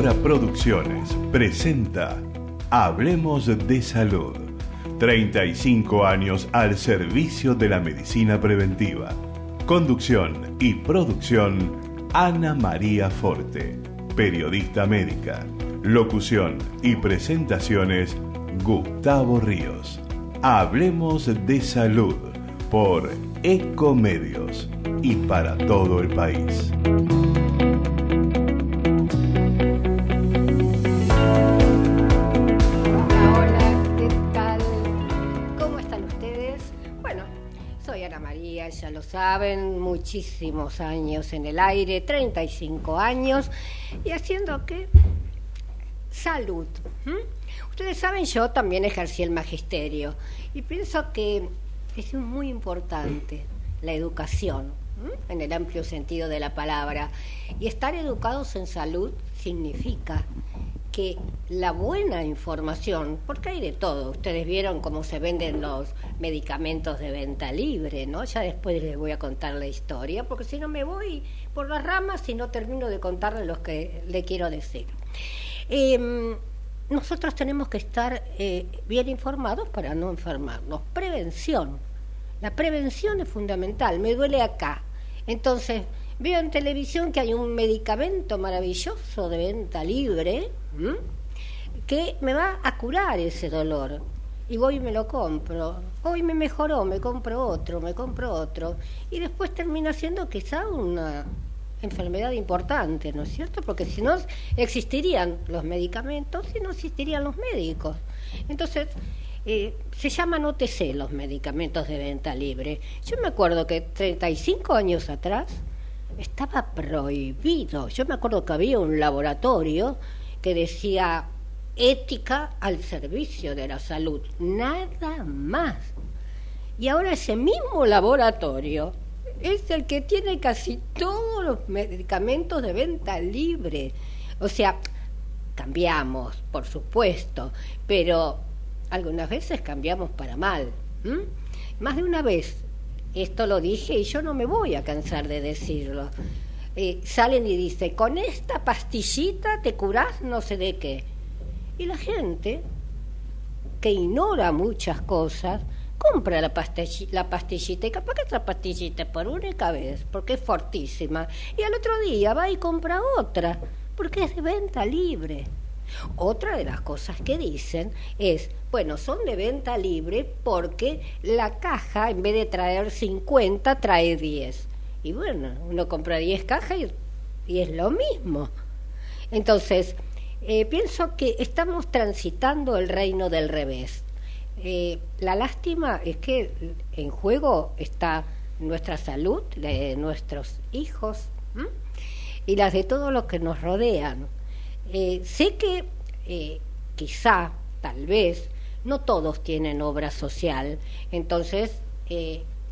Ahora Producciones presenta Hablemos de Salud. 35 años al servicio de la medicina preventiva. Conducción y producción Ana María Forte, periodista médica. Locución y presentaciones Gustavo Ríos. Hablemos de salud por Ecomedios y para todo el país. Lo saben, muchísimos años en el aire, 35 años, y haciendo qué? Salud. Ustedes saben, yo también ejercí el magisterio y pienso que es muy importante la educación, en el amplio sentido de la palabra. Y estar educados en salud significa que la buena información, porque hay de todo, ustedes vieron cómo se venden los medicamentos de venta libre, ¿no? Ya después les voy a contar la historia, porque si no me voy por las ramas y no termino de contarles lo que le quiero decir. Eh, nosotros tenemos que estar eh, bien informados para no enfermarnos. Prevención. La prevención es fundamental. Me duele acá. Entonces, veo en televisión que hay un medicamento maravilloso de venta libre ¿m? que me va a curar ese dolor. Y voy me lo compro. Hoy me mejoró, me compro otro, me compro otro. Y después termina siendo quizá una enfermedad importante, ¿no es cierto? Porque si no existirían los medicamentos y no existirían los médicos. Entonces, eh, se llaman OTC los medicamentos de venta libre. Yo me acuerdo que 35 años atrás estaba prohibido. Yo me acuerdo que había un laboratorio que decía ética al servicio de la salud, nada más. Y ahora ese mismo laboratorio es el que tiene casi todos los medicamentos de venta libre. O sea, cambiamos, por supuesto, pero algunas veces cambiamos para mal. Más de una vez, esto lo dije y yo no me voy a cansar de decirlo. Salen y dicen, con esta pastillita te curás no sé de qué. Y la gente, que ignora muchas cosas, compra la, pastill- la pastillita y esta pastillita por única vez, porque es fortísima, y al otro día va y compra otra, porque es de venta libre. Otra de las cosas que dicen es, bueno, son de venta libre porque la caja en vez de traer 50 trae 10. Y bueno, uno compra 10 cajas y, es lo mismo. Entonces, eh, pienso que estamos transitando el reino del revés. Eh, la lástima es que en juego está nuestra salud, la de nuestros hijos y las de todos los que nos rodean. Eh, sé que quizá, tal vez, no todos tienen obra social, entonces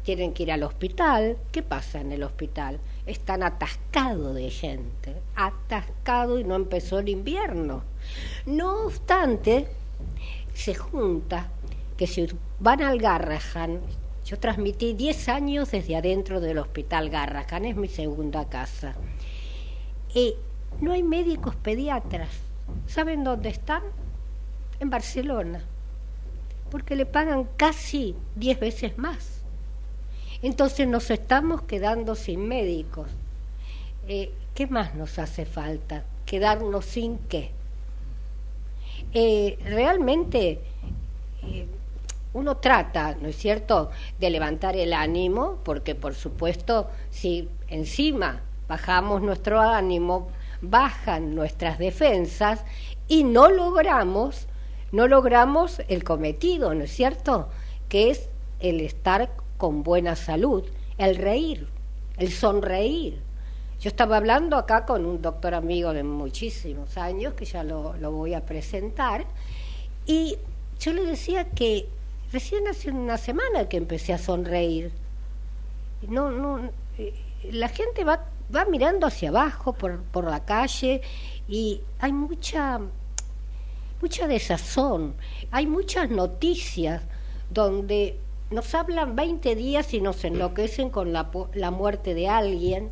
tienen que ir al hospital. ¿Qué pasa en el hospital? Están atascados de gente, atascado y no empezó el invierno. No obstante, se junta que si van al Garrahan, yo transmití 10 años desde adentro del hospital Garrahan, es mi segunda casa. Y no hay médicos pediatras. ¿Saben dónde están? En Barcelona. Porque le pagan casi 10 veces más. Entonces nos estamos quedando sin médicos. Eh, ¿Qué más nos hace falta? ¿Quedarnos sin qué? Eh, realmente eh, uno trata, ¿no es cierto?, de levantar el ánimo, porque por supuesto, si encima bajamos nuestro ánimo, bajan nuestras defensas y no logramos, no logramos el cometido, ¿no es cierto?, que es el estar con buena salud, el reír, el sonreír. Yo estaba hablando acá con un doctor amigo de muchísimos años, que ya lo, lo voy a presentar, y yo le decía que recién hace una semana que empecé a sonreír. No, no, eh, la gente va, va mirando hacia abajo por, por la calle y hay mucha, mucha desazón, hay muchas noticias donde nos hablan 20 días y nos enloquecen con la, la muerte de alguien,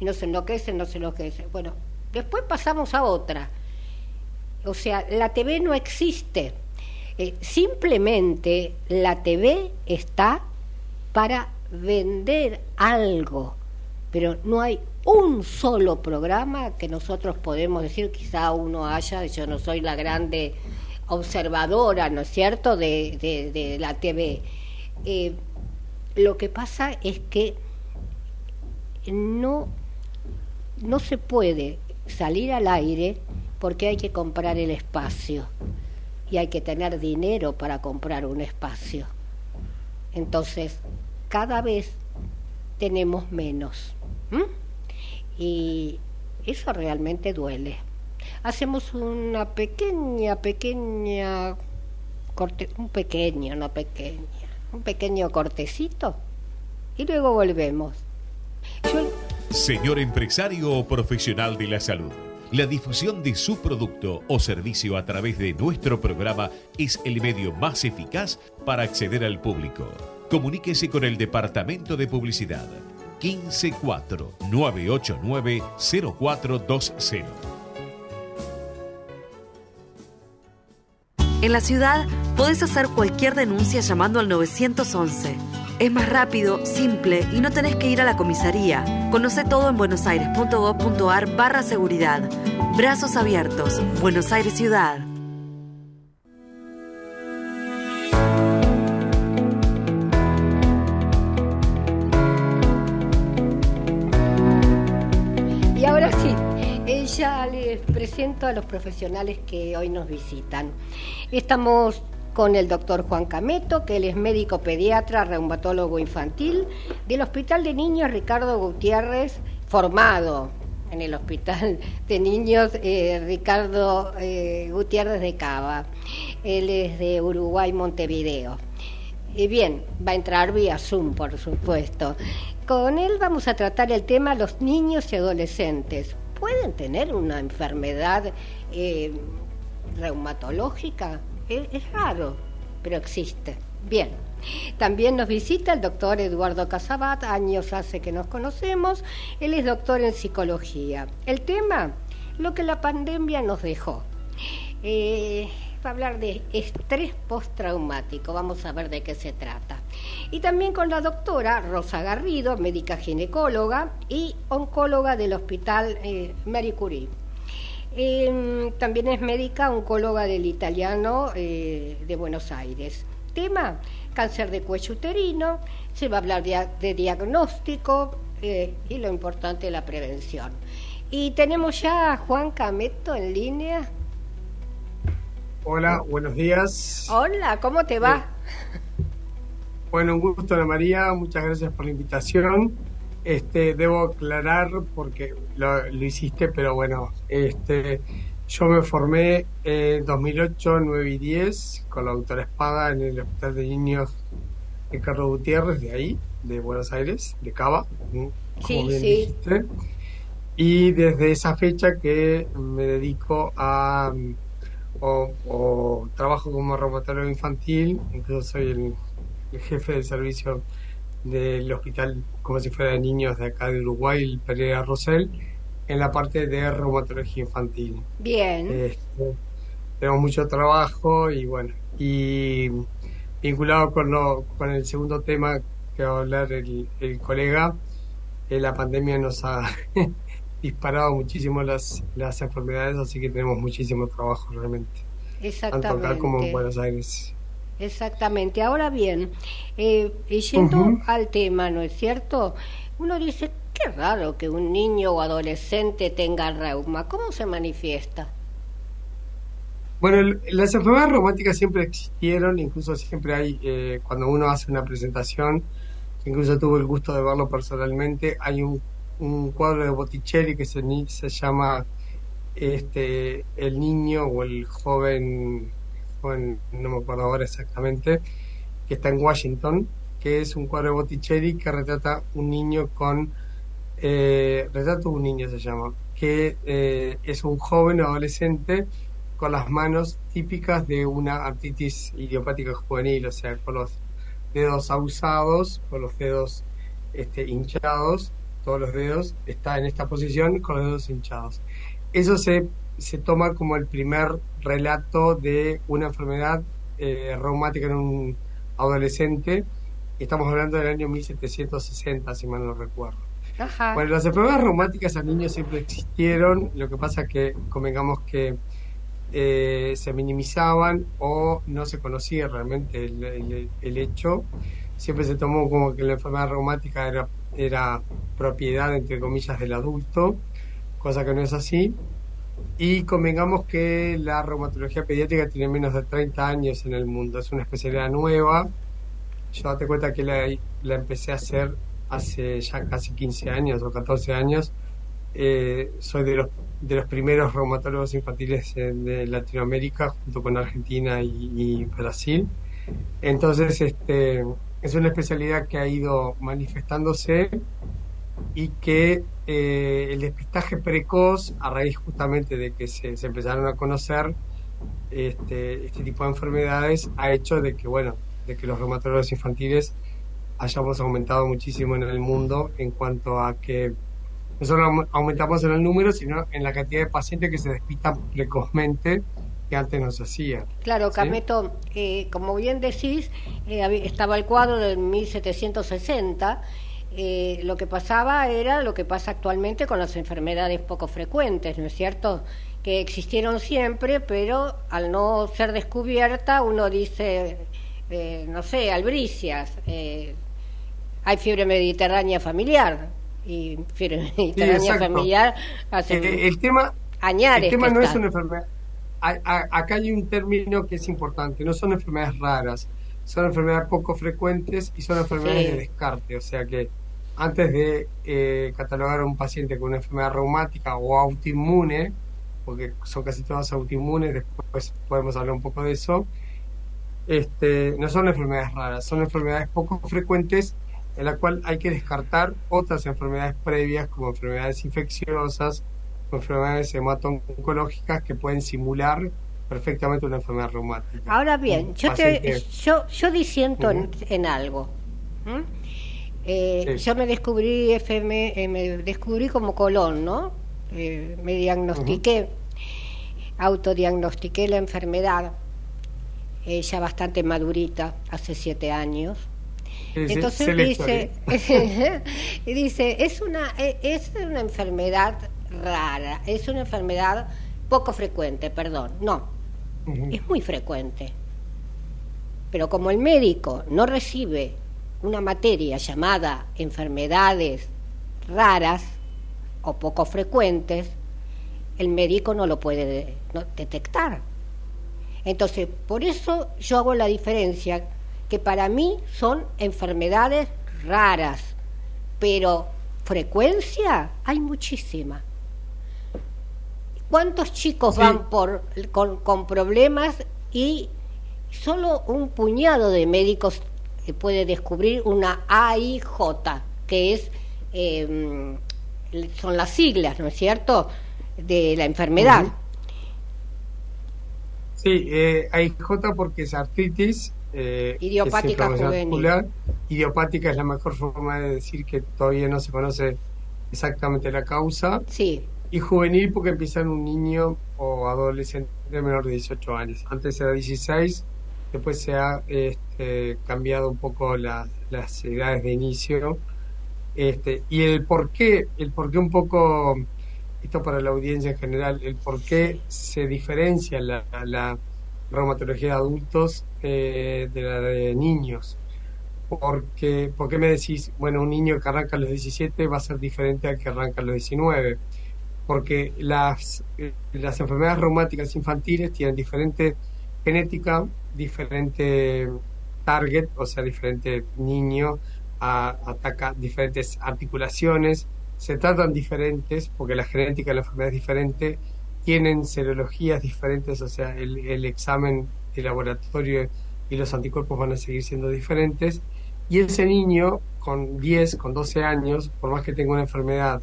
y nos enloquecen, nos enloquecen. Bueno, después pasamos a otra. O sea, la TV no existe. Eh, simplemente la TV está para vender algo, pero no hay un solo programa que nosotros podemos decir, quizá uno haya, yo no soy la grande observadora, ¿no es cierto?, de, la TV. Eh, lo que pasa es que no, no se puede salir al aire porque hay que comprar el espacio y hay que tener dinero para comprar un espacio. Entonces, cada vez tenemos menos. Y eso realmente duele. Hacemos una pequeña, pequeña, corte, un pequeño, no pequeña, un pequeño cortecito y luego volvemos. Señor empresario o profesional de la salud, la difusión de su producto o servicio a través de nuestro programa es el medio más eficaz para acceder al público. Comuníquese con el Departamento de Publicidad 154 989 0420. En la ciudad podés hacer cualquier denuncia llamando al 911. Es más rápido, simple y no tenés que ir a la comisaría. Conoce todo en buenosaires.gov.ar barra seguridad. Brazos abiertos. Buenos Aires Ciudad. Y ahora sí, ya les presento a los profesionales que hoy nos visitan. Estamos con el doctor Juan Cameto, que él es médico pediatra, reumatólogo infantil, del Hospital de Niños Ricardo Gutiérrez, formado en el Hospital de Niños eh, Ricardo eh, Gutiérrez de Cava. Él es de Uruguay, Montevideo. Y bien, va a entrar vía Zoom, por supuesto. Con él vamos a tratar el tema los niños y adolescentes. ¿Pueden tener una enfermedad eh, reumatológica? Es, raro, pero existe. Bien. También nos visita el doctor Eduardo Casabat, años hace que nos conocemos, él es doctor en psicología. El tema, lo que la pandemia nos dejó. Eh, va a hablar de estrés postraumático, vamos a ver de qué se trata. Y también con la doctora Rosa Garrido, médica ginecóloga y oncóloga del Hospital eh, Marie Curie. Em, también es médica oncóloga del italiano eh, de Buenos Aires. Tema, cáncer de cuello uterino, se va a hablar de, diagnóstico eh, y lo importante, la prevención. Y tenemos ya a Juan Cameto en línea. Hola, buenos días. Hola, ¿cómo te va? Bueno, un gusto, Ana María, muchas gracias por la invitación. Este, debo aclarar porque lo, hiciste, pero bueno, este, yo me formé en 2008, 9 y 10 con la doctora Espada en el Hospital de Niños de Carlos Gutiérrez, de ahí, de Buenos Aires, de Cava, sí, sí. Y desde esa fecha que me dedico a, o, trabajo como reumatólogo infantil, incluso soy el, el jefe del servicio del hospital como si fuera de niños de acá de Uruguay, el Pereira Rosell, en la parte de reumatología infantil. Bien. Este, tenemos mucho trabajo y bueno, y vinculado con, lo, con el segundo tema que va a hablar el, el colega, eh, la pandemia nos ha disparado muchísimo las, las enfermedades, así que tenemos muchísimo trabajo realmente. Exactamente. Tanto acá como en Buenos Aires. Exactamente. Ahora bien, eh, yendo al tema, ¿no es cierto? Uno dice, qué raro que un niño o adolescente tenga reuma. ¿Cómo se manifiesta? Bueno, las enfermedades reumáticas siempre existieron, incluso siempre hay, eh, cuando uno hace una presentación, incluso tuve el gusto de verlo personalmente, hay un, un cuadro de Botticelli que se, se llama este, El niño o el joven no me acuerdo ahora exactamente, que está en Washington, que es un cuadro de Botticelli que retrata un niño con, eh, retrato un niño se llama, que eh, es un joven adolescente con las manos típicas de una artritis idiopática juvenil, o sea, con los dedos abusados, con los dedos este, hinchados, todos los dedos, está en esta posición con los dedos hinchados. eso se, se toma como el primer relato de una enfermedad eh, reumática en un adolescente. Estamos hablando del año 1760, si mal no recuerdo. Bueno, las enfermedades reumáticas a niños siempre existieron, lo que pasa es que convengamos que eh, se minimizaban o no se conocía realmente el, el, hecho. Siempre se tomó como que la enfermedad reumática era, era propiedad, entre comillas, del adulto, cosa que no es así. Y convengamos que la reumatología pediátrica tiene menos de 30 años en el mundo, es una especialidad nueva. Yo date cuenta que la, la empecé a hacer hace ya casi 15 años o 14 años. Eh, soy de los, de los primeros reumatólogos infantiles de Latinoamérica, junto con Argentina y, Brasil. Entonces, este, es una especialidad que ha ido manifestándose y que eh, el despistaje precoz, a raíz justamente de que se, se empezaron a conocer este, este tipo de enfermedades, ha hecho de que, bueno, de que los reumatólogos infantiles hayamos aumentado muchísimo en el mundo en cuanto a que no solo aumentamos en el número, sino en la cantidad de pacientes que se despistan precozmente que antes no se hacía. Claro, Cameto, eh, como bien decís, eh, estaba el cuadro del 1760. Eh, lo que pasaba era lo que pasa actualmente con las enfermedades poco frecuentes, ¿no es cierto? Que existieron siempre, pero al no ser descubierta, uno dice, no sé, albricias, hay fiebre mediterránea familiar y fiebre mediterránea familiar hace eh, el, tema el tema no es una enfermedad acá hay un término que es importante no son enfermedades raras son enfermedades poco frecuentes y son enfermedades de descarte o sea que antes de eh, catalogar a un paciente con una enfermedad reumática o autoinmune porque son casi todas autoinmunes después podemos hablar un poco de eso este, no son enfermedades raras, son enfermedades poco frecuentes en la cual hay que descartar otras enfermedades previas como enfermedades infecciosas o enfermedades hemato-oncológicas que pueden simular perfectamente una enfermedad reumática. Ahora bien, yo, te, yo, yo disiento en, algo. Eh, yo me descubrí FM, eh, me descubrí como colon, ¿no? Eh, me diagnostiqué, autodiagnostiqué la enfermedad, ya bastante madurita, hace siete años. Entonces dice, dice, es una, es una enfermedad rara, es una enfermedad poco frecuente, perdón, no, es muy frecuente. Pero como el médico no recibe una materia llamada enfermedades raras o poco frecuentes, el médico no lo puede detectar. Entonces, por eso yo hago la diferencia que para mí son enfermedades raras, pero frecuencia hay muchísima. ¿Cuántos chicos van por, con, problemas y solo un puñado de médicos puede descubrir una AIJ, que es em, son las siglas, ¿no es cierto?, de la enfermedad. Sí, eh, AIJ porque es artritis eh, idiopática juvenil. Idiopática es la mejor forma de decir que todavía no se conoce exactamente la causa. Sí. Y juvenil porque empieza en un niño o adolescente menor de 18 años. Antes era 16, después se ha este, cambiado un poco las edades de inicio. Este, y el por qué, el por qué un poco, esto para la audiencia en general, el por qué se diferencia la, la reumatología de adultos eh, de la de niños. Porque, ¿Por qué me decís, bueno, un niño que arranca a los 17 va a ser diferente al que arranca a los 19? Porque las, eh, las enfermedades reumáticas infantiles tienen diferente genética, diferente target, o sea, diferente niño, ataca diferentes articulaciones, se tratan diferentes porque la genética de la enfermedad es diferente tienen serologías diferentes, o sea, el, examen de laboratorio y los anticuerpos van a seguir siendo diferentes. Y ese niño con 10, con 12 años, por más que tenga una enfermedad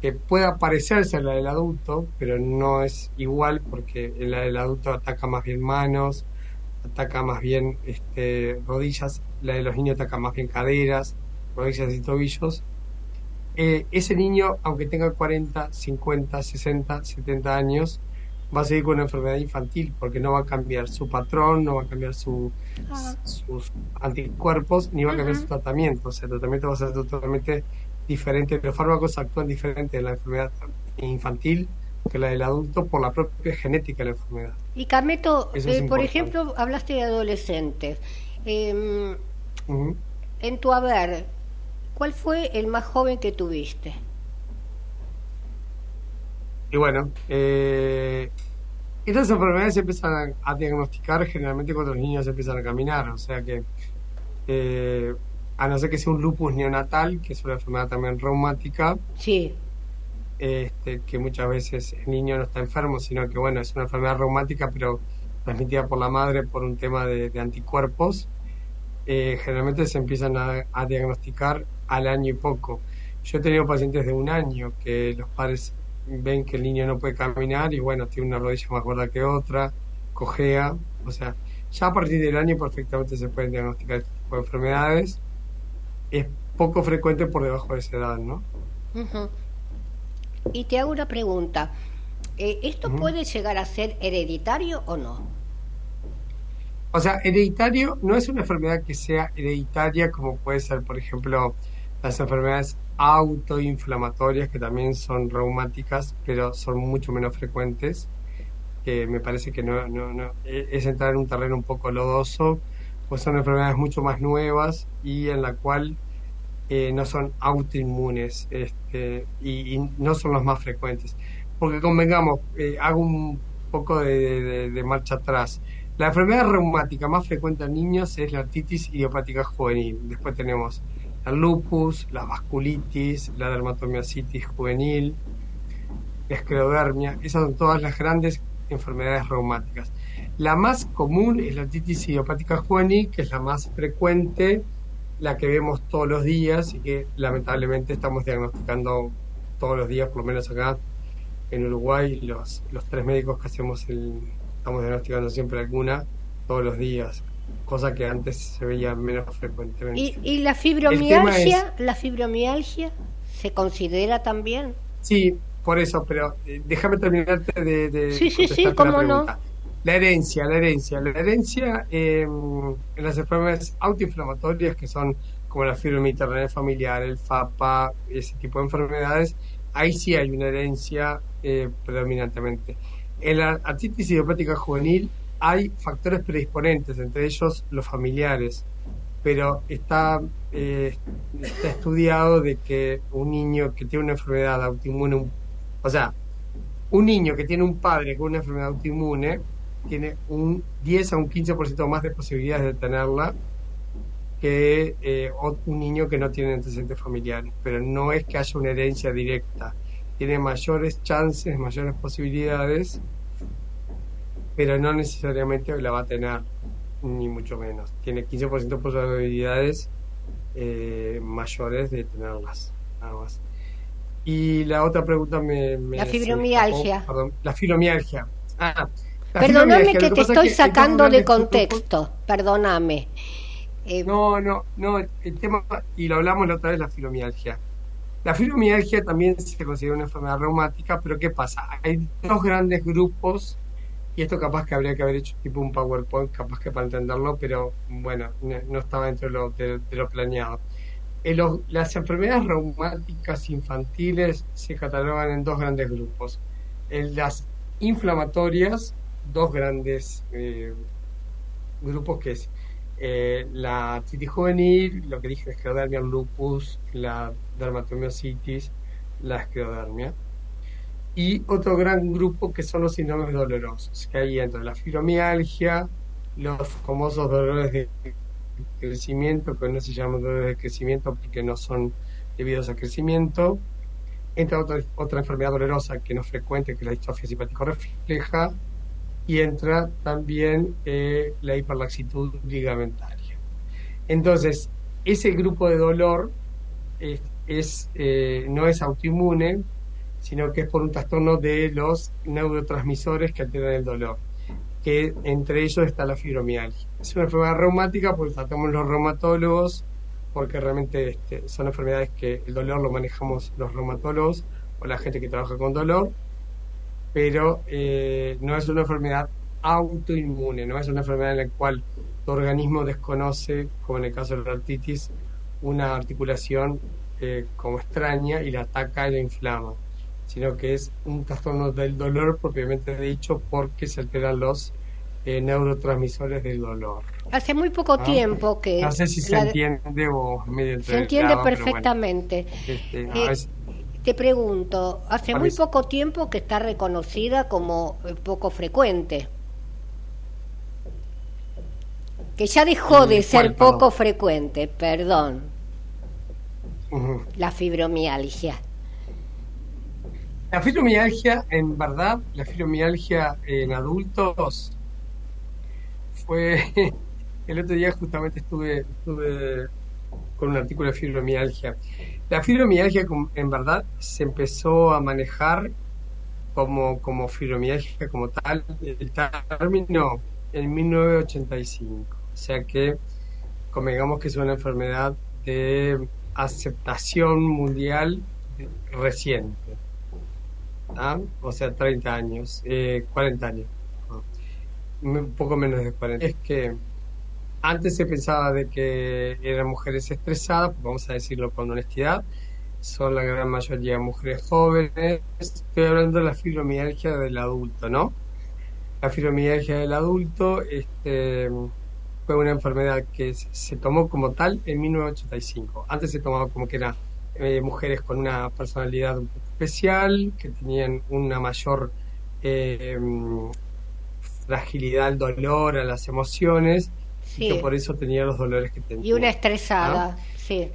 que pueda parecerse a la del adulto, pero no es igual porque la del adulto ataca más bien manos, ataca más bien este, rodillas, la de los niños ataca más bien caderas, rodillas y tobillos. eh, ese niño, aunque tenga 40, 50, 60, 70 años, va a seguir con una enfermedad infantil porque no va a cambiar su patrón, no va a cambiar su, Ah. sus anticuerpos, ni va a cambiar su tratamiento. O sea, el tratamiento va a ser totalmente diferente. Los fármacos actúan diferente en la enfermedad infantil que la del adulto por la propia genética de la enfermedad. Y es eh, por ejemplo, hablaste de adolescentes. Eh, Ujú. en tu haber, ¿cuál fue el más joven que tuviste? Y bueno, eh, estas enfermedades se empiezan a, a diagnosticar generalmente cuando los niños empiezan a caminar, o sea que eh, a no ser que sea un lupus neonatal, que es una enfermedad también reumática, Sí, este, que muchas veces el niño no está enfermo, sino que bueno, es una enfermedad reumática, pero transmitida por la madre por un tema de, anticuerpos, eh, generalmente se empiezan a, diagnosticar al año y poco. Yo he tenido pacientes de un año que los padres ven que el niño no puede caminar y bueno, tiene una rodilla más gorda que otra, cojea, o sea, ya a partir del año perfectamente se pueden diagnosticar este tipo de enfermedades. Es poco frecuente por debajo de esa edad, ¿no? Ujú. Y te hago una pregunta. Eh, ¿Esto puede llegar a ser hereditario o no? O sea, hereditario no es una enfermedad que sea hereditaria como puede ser, por ejemplo, las enfermedades autoinflamatorias que también son reumáticas, pero son mucho menos frecuentes, que me parece que no, no, no es entrar en un terreno un poco lodoso, pues son enfermedades mucho más nuevas y en la cual eh, no son autoinmunes este, y, no son los más frecuentes. Porque convengamos, eh, hago un poco de, marcha atrás. La enfermedad reumática más frecuente en niños es la artritis idiopática juvenil. Después tenemos el lupus, la vasculitis, la dermatomiositis juvenil, la esclerodermia. Esas son todas las grandes enfermedades reumáticas. La más común es la artritis idiopática juvenil, que es la más frecuente, la que vemos todos los días y que lamentablemente estamos diagnosticando todos los días, por lo menos acá en Uruguay, los, los tres médicos que hacemos el, estamos diagnosticando siempre alguna todos los días, cosa que antes se veía menos frecuentemente. ¿Y, y la fibromialgia? ¿La fibromialgia se considera también? Sí, por eso, pero eh, déjame terminarte de, de Sí, sí, sí, cómo no. La herencia, la herencia. La herencia eh, en las enfermedades autoinflamatorias que son como la fibromialgia familiar, el FAPA, ese tipo de enfermedades, ahí sí hay una herencia eh, predominantemente. En la artritis idiopática juvenil hay factores predisponentes, entre ellos los familiares, pero está, eh, está estudiado de que un niño que tiene una enfermedad autoinmune, un- o sea, un niño que tiene un padre con una enfermedad autoinmune, tiene un 10 a un 15% más de posibilidades de tenerla que eh, un niño que no tiene antecedentes familiares. Pero no es que haya una herencia directa. Tiene mayores chances, mayores posibilidades, pero no necesariamente la va a tener, ni mucho menos. Tiene 15% de probabilidades eh, mayores de tenerlas, nada más. Y la otra pregunta me... me La me fibromialgia. escapó, perdón, la fibromialgia. Ah, Perdóname que te estoy es que sacando de contexto, perdóname. Eh, No, no, no, el tema, y lo hablamos la otra vez, la fibromialgia. La fibromialgia también se considera una enfermedad reumática, pero ¿qué pasa? Hay dos grandes grupos, y esto capaz que habría que haber hecho tipo un PowerPoint, capaz que para entenderlo, pero bueno, no, no estaba dentro de lo, de- de lo planeado. En los- las enfermedades reumáticas infantiles se catalogan en dos grandes grupos. En las inflamatorias, dos grandes eh, grupos que es eh, la artritis juvenil, lo que dije, esclerodermia, el lupus, la dermatomiositis, la esclerodermia. Y otro gran grupo que son los síndromes dolorosos, que ahí entra la fibromialgia, los famosos dolores de crecimiento, que no se llaman dolores de crecimiento porque no son debidos al crecimiento. Entra otra, otra enfermedad dolorosa que no es frecuente, que es la distrofia simpático refleja. Y entra también eh, la hiperlaxitud ligamentaria. Entonces, ese grupo de dolor es, es, eh, no es autoinmune, sino que es por un trastorno de los neurotransmisores que alteran el dolor, que entre ellos está la fibromialgia. Es una enfermedad reumática porque tratamos los reumatólogos porque realmente este, son enfermedades que el dolor lo manejamos los reumatólogos o la gente que trabaja con dolor, pero eh, no es una enfermedad autoinmune, no es una enfermedad en la cual tu organismo desconoce, como en el caso de la artritis, una articulación eh, como extraña y la ataca y la inflama, sino que es un trastorno del dolor propiamente dicho porque se alteran los eh, neurotransmisores del dolor. Hace muy poco Ah, tiempo que... No sé si se entiende o medio se entiende bueno. perfectamente. Este, Eh, a veces- Te pregunto, hace muy poco tiempo que está reconocida como eh, poco frecuente. Que ya dejó de Eh, ser poco frecuente, perdón, la fibromialgia. La fibromialgia, en verdad, la fibromialgia en adultos fue. El otro día justamente estuve, estuve con un artículo de fibromialgia. La fibromialgia, en verdad, se empezó a manejar como, como fibromialgia como tal, el término en 1985. O sea que, como digamos que es una enfermedad de aceptación mundial reciente. ¿ah? O sea, 30 años, eh, 40 años, un poco menos de 40. Es que antes se pensaba de que eran mujeres estresadas, vamos a decirlo con honestidad, son la gran mayoría mujeres jóvenes. Estoy hablando de la fibromialgia del adulto, ¿no? La fibromialgia del adulto este, fue una enfermedad que se- tomó como tal en 1985. Antes se tomaba como que eran eh, mujeres con una personalidad un poco especial, que tenían una mayor eh, fragilidad al dolor, a las emociones, y Sí, que por eso tenía los dolores que tenía. y una estresada, sí.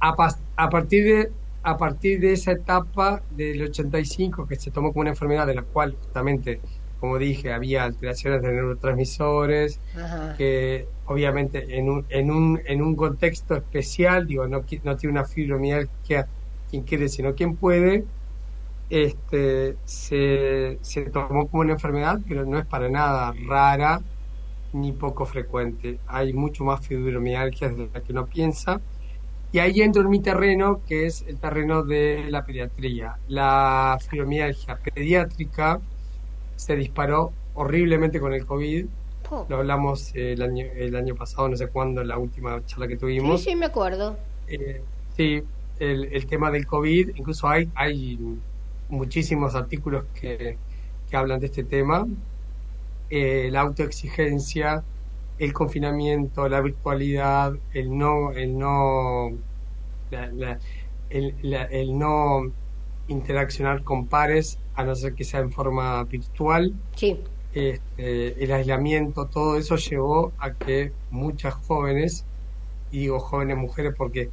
a, pas- a partir de a partir de esa etapa del 85 que se tomó como una enfermedad de la cual justamente como dije había alteraciones de neurotransmisores Ajá. que obviamente en un en un en un contexto especial digo no no tiene una fibromialgia quien quiere sino quien puede este se, se tomó como una enfermedad pero no es para nada rara ni poco frecuente hay mucho más fibromialgias de la que uno piensa y ahí entro en mi terreno, que es el terreno de la pediatría. La fibromialgia pediátrica se disparó horriblemente con el COVID. Lo hablamos el año, el año pasado, no sé cuándo, en la última charla que Sí, tuvimos. sí, me acuerdo. Eh, sí, el, el tema del COVID, incluso hay, hay muchísimos artículos que, que hablan de este tema. Eh, la autoexigencia, el confinamiento, la virtualidad, el no, el no, la- la- el, la- el no interaccionar con pares, a no ser que sea en forma virtual, Sí, este, el aislamiento, todo eso llevó a que muchas jóvenes, y digo jóvenes mujeres porque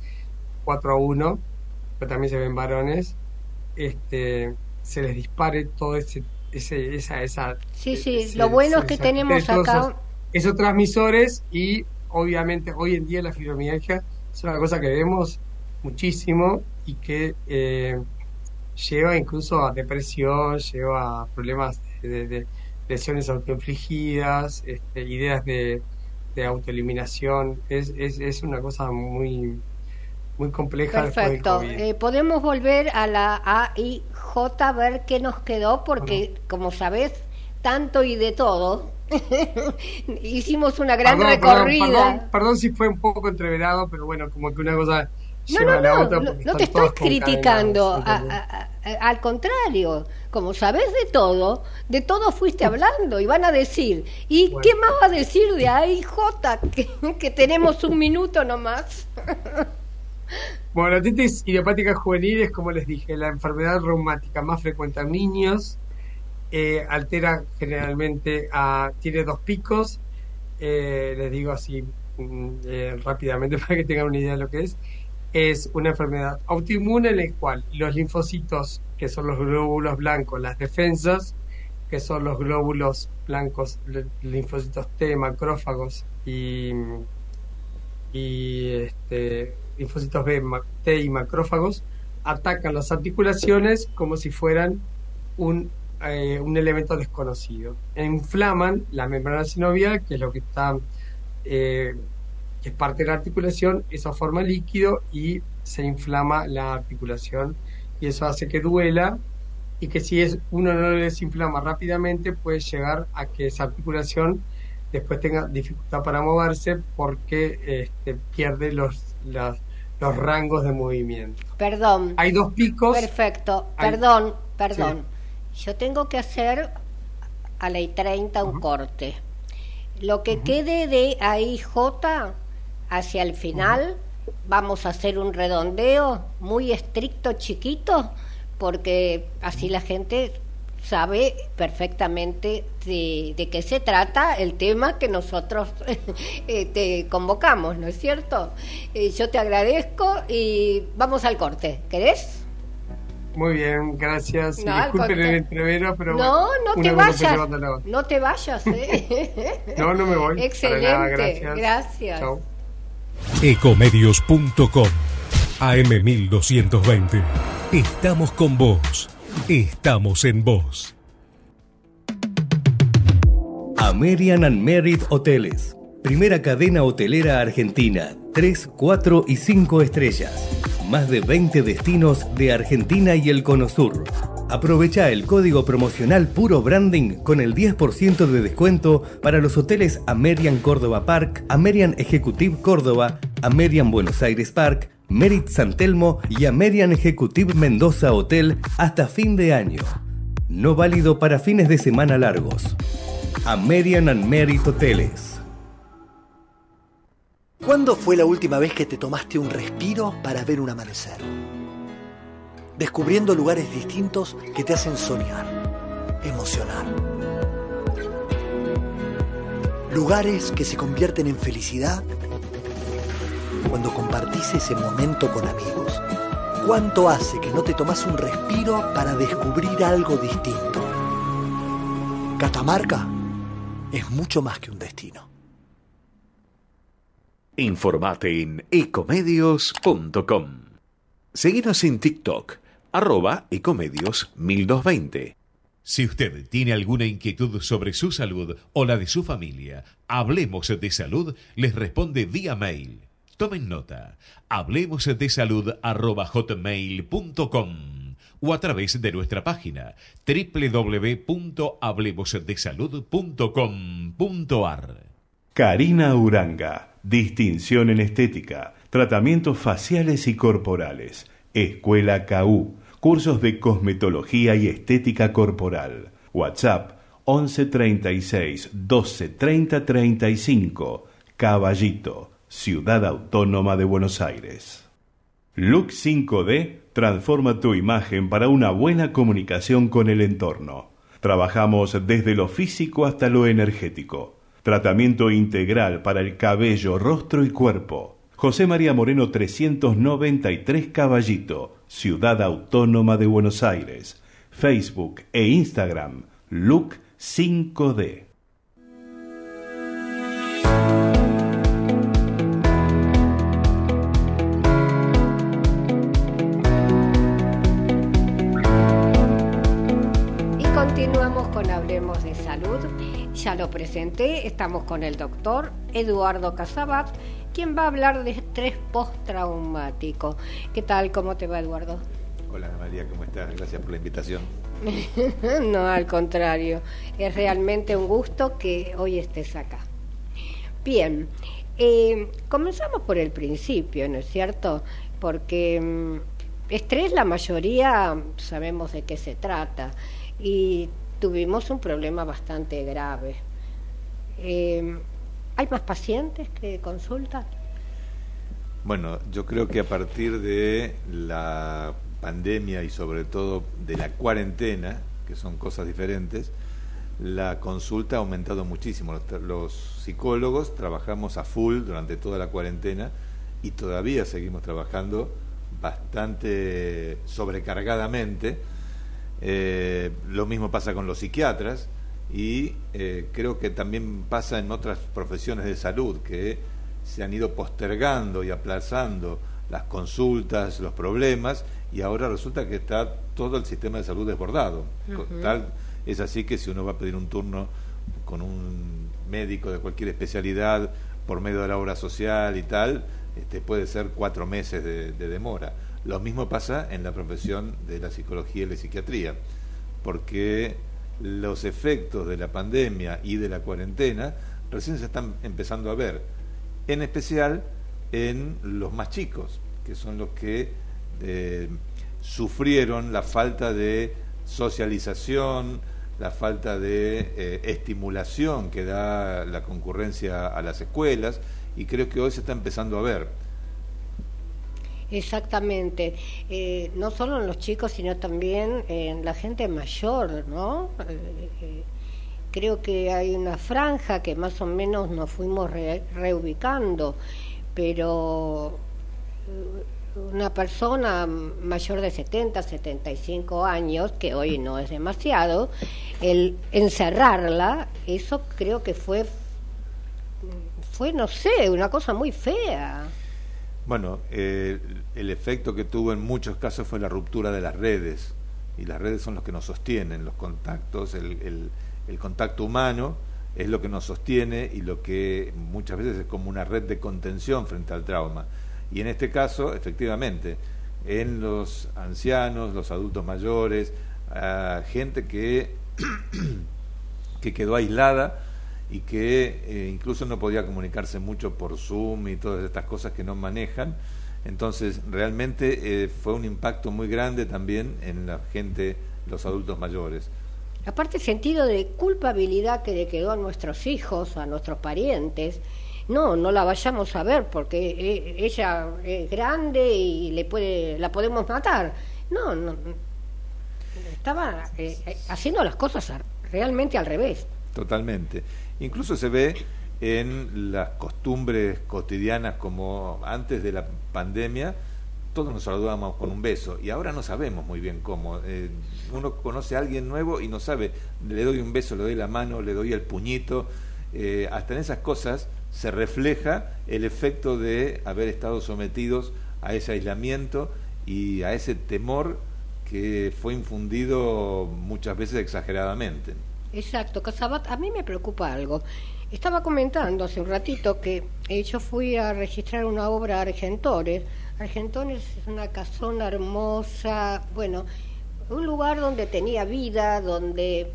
4 a 1, pero también se ven varones, este, se les dispare todo ese, ese esa, esa, sí, sí. ese- Lo bueno es que tenemos acá... esos- esos transmisores y obviamente hoy en día la fibromialgia es una cosa que vemos muchísimo y que eh, lleva incluso a depresión, lleva a problemas de, de lesiones autoinfligidas, este, ideas de, de autoeliminación. Es, es, es una cosa muy, muy compleja después del Perfecto. COVID. Eh, podemos volver a la AIJ a ver qué nos quedó, porque como sabés, tanto y de todo, hicimos una gran Perdón, recorrida. Perdón, perdón si fue un poco entreverado, pero bueno, como que una cosa No, no, a la no, otra. no, no te estoy criticando, concadenadas, a- ¿entendés? a- a- al contrario, como sabés de todo, de todo fuiste hablando y van a decir, ¿y Bueno. qué más va a decir de AIJ? Que, que tenemos un minuto nomás. Bueno, artritis idiopática juvenil es, como les dije, la enfermedad reumática más frecuente en niños. eh, altera generalmente, a, tiene dos picos. eh, les digo así mm, eh, rápidamente para que tengan una idea de lo que es. Es una enfermedad autoinmune en la cual los linfocitos, que son los glóbulos blancos, las defensas, que son los glóbulos blancos, linfocitos T, macrófagos y, y este, linfocitos B, T y macrófagos, atacan las articulaciones como si fueran un, eh, un elemento desconocido. Inflaman la membrana sinovial, que es lo que está eh, que es parte de la articulación, eso forma líquido y se inflama la articulación y eso hace que duela y que si es uno no le desinflama rápidamente puede llegar a que esa articulación después tenga dificultad para moverse porque este, pierde los, los, rangos de movimiento. Perdón. Hay dos picos. Perfecto. Perdón, perdón. Yo tengo que hacer a la I-30 un corte. Lo que quede de ahí J hacia el final, vamos a hacer un redondeo muy estricto, chiquito, porque así la gente sabe perfectamente de, qué se trata el tema que nosotros eh, te convocamos, ¿no es cierto? Eh, yo te agradezco y vamos al corte. ¿Querés? Muy bien, gracias. No, Disculpen el entrevero, pero no, no te vayas. No te vayas, ¿eh? no, no me voy. Excelente, gracias. Chao. Ecomedios.com AM1220. Estamos con vos. Estamos en vos. American and Merit Hoteles. Primera cadena hotelera argentina. 3, 4 y 5 estrellas. Más de 20 destinos de Argentina y el Cono Sur. Aprovecha el código promocional Puro Branding con el 10% de descuento para los hoteles Amerian Córdoba Park, Amerian Executive Córdoba, Amerian Buenos Aires Park, Merit San Telmo y Amerian Executive Mendoza Hotel hasta fin de año. No válido para fines de semana largos. American and Merit Hoteles. ¿Cuándo fue la última vez que te tomaste un respiro para ver un amanecer? descubriendo lugares distintos que te hacen soñar, emocionar. Lugares que se convierten en felicidad cuando compartís ese momento con amigos. ¿Cuánto hace que no te tomas un respiro para descubrir algo distinto? Catamarca es mucho más que un destino. Informate en ecomedios.com. Seguinos en TikTok arroba ecomedios 1220. Si usted tiene alguna inquietud sobre su salud o la de su familia, Hablemos de Salud les responde vía mail. Tomen nota, hablemos de salud hotmail.com o a través de nuestra página www.hablemosdesalud.com.ar. Karina Uranga, distinción en estética, tratamientos faciales y corporales, Escuela KU cursos de cosmetología y estética corporal. WhatsApp 11 36 12 30 35. Caballito, Ciudad Autónoma de Buenos Aires. Look 5D transforma tu imagen para una buena comunicación con el entorno. Trabajamos desde lo físico hasta lo energético. Tratamiento integral para el cabello, rostro y cuerpo. José María Moreno 393 Caballito Ciudad Autónoma de Buenos Aires, Facebook e Instagram, Look 5D. Lo presenté, estamos con el doctor Eduardo Casabat ¿Quién va a hablar de estrés postraumático. ¿Qué tal? ¿Cómo te va, Eduardo? Hola, María, ¿cómo estás? Gracias por la invitación. no, al contrario. Es realmente un gusto que hoy estés acá. Bien, eh, comenzamos por el principio, ¿no es cierto? Porque mm, estrés, la mayoría sabemos de qué se trata. Y tuvimos un problema bastante grave. Eh, ¿Hay más pacientes que consultan? Bueno, yo creo que a partir de la pandemia y sobre todo de la cuarentena, que son cosas diferentes, la consulta ha aumentado muchísimo. Los, psicólogos trabajamos a full durante toda la cuarentena y todavía seguimos trabajando bastante sobrecargadamente. Eh, lo mismo pasa con los psiquiatras y eh, creo que también pasa en otras profesiones de salud que se han ido postergando y aplazando las consultas, los problemas y ahora resulta que está todo el sistema de salud desbordado. Tal es así que si uno va a pedir un turno con un médico de cualquier especialidad por medio de la obra social y tal, este, puede ser cuatro meses de, demora. Lo mismo pasa en la profesión de la psicología y la psiquiatría, porque los efectos de la pandemia y de la cuarentena recién se están empezando a ver, en especial en los más chicos, que son los que eh, sufrieron la falta de socialización, la falta de eh, estimulación que da la concurrencia a las escuelas y creo que hoy se está empezando a ver. Exactamente, eh, no solo en los chicos, sino también en la gente mayor, ¿no? Eh, creo que hay una franja que más o menos nos fuimos reubicando, pero una persona mayor de 70, 75 años, que hoy no es demasiado, el encerrarla, eso creo que fue, fue no sé, una cosa muy fea. Bueno, eh, el efecto que tuvo en muchos casos fue la ruptura de las redes, y las redes son los que nos sostienen, los contactos, el, el contacto humano es lo que nos sostiene y lo que muchas veces es como una red de contención frente al trauma. Y en este caso, efectivamente, en los ancianos, los adultos mayores, gente que, que quedó aislada y que eh, incluso no podía comunicarse mucho por Zoom y todas estas cosas que no manejan. Entonces, realmente eh, fue un impacto muy grande también en la gente, los adultos mayores. Aparte, el sentido de culpabilidad que le quedó a nuestros hijos, a nuestros parientes, no, no la vayamos a ver porque eh, ella es grande y le puede, la podemos matar. No, no estaba eh, haciendo las cosas realmente al revés. Totalmente. Incluso se ve en las costumbres cotidianas como antes de la pandemia, todos nos saludábamos con un beso y ahora no sabemos muy bien cómo. uno conoce a alguien nuevo y no sabe, le doy un beso, le doy la mano, le doy el puñito. hasta en esas cosas se refleja el efecto de haber estado sometidos a ese aislamiento y a ese temor que fue infundido muchas veces exageradamente. Exacto, Casabat, a mí me preocupa algo. Estaba comentando hace un ratito que eh, yo fui a registrar una obra a Argentores. Argentores es una casona hermosa, bueno, un lugar donde tenía vida, donde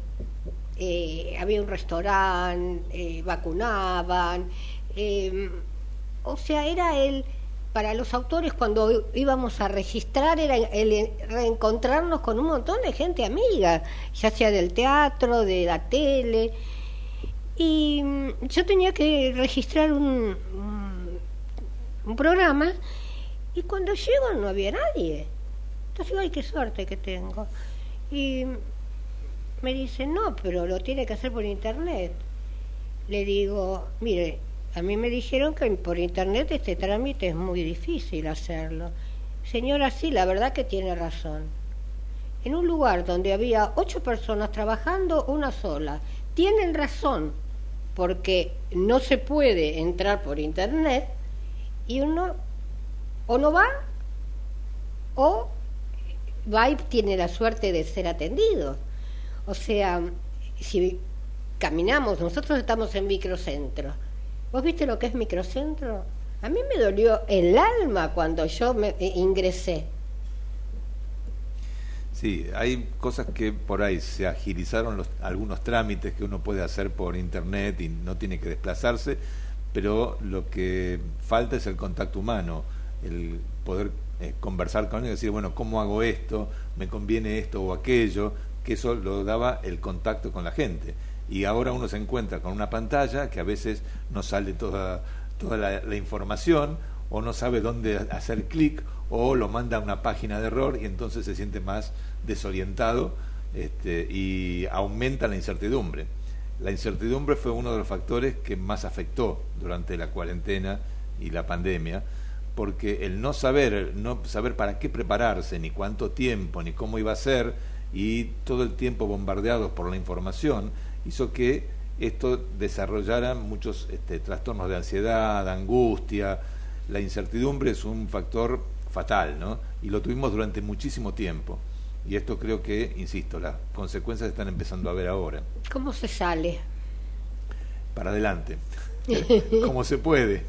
eh, había un restaurante, eh, vacunaban, o sea, era el, para los autores cuando íbamos a registrar, era el reencontrarnos con un montón de gente amiga, ya sea del teatro, de la tele. Y mm, yo tenía que registrar un, programa y cuando llego no había nadie. Entonces digo, ay, qué suerte que tengo. Y me dice, no, pero lo tiene que hacer por internet. Le digo, mire, a mí me dijeron que por internet este trámite es muy difícil hacerlo. Señora, sí, la verdad que tiene razón. En un lugar donde había ocho personas trabajando, una sola. Tienen razón, porque no se puede entrar por internet y uno o no va o va y tiene la suerte de ser atendido. O sea, si caminamos, nosotros estamos en microcentro ¿Vos viste lo que es microcentro? A mí me dolió el alma cuando yo me eh, ingresé. Sí, hay cosas que por ahí se agilizaron los, algunos trámites que uno puede hacer por internet y no tiene que desplazarse, pero lo que falta es el contacto humano, el poder eh, conversar con alguien y decir, bueno, ¿cómo hago esto? ¿Me conviene esto o aquello? Que eso lo daba el contacto con la gente y ahora uno se encuentra con una pantalla que a veces no sale toda, toda la, información o no sabe dónde hacer clic o lo manda a una página de error y entonces se siente más desorientado este, y aumenta la incertidumbre. La incertidumbre fue uno de los factores que más afectó durante la cuarentena y la pandemia, porque el no saber, no saber para qué prepararse, ni cuánto tiempo, ni cómo iba a ser, y todo el tiempo bombardeados por la información, hizo que esto desarrollara muchos este, trastornos de ansiedad, angustia. La incertidumbre es un factor fatal, ¿no? Y lo tuvimos durante muchísimo tiempo. Y esto creo que, insisto, las consecuencias están empezando a ver ahora. ¿Cómo se sale? Para adelante. como se puede.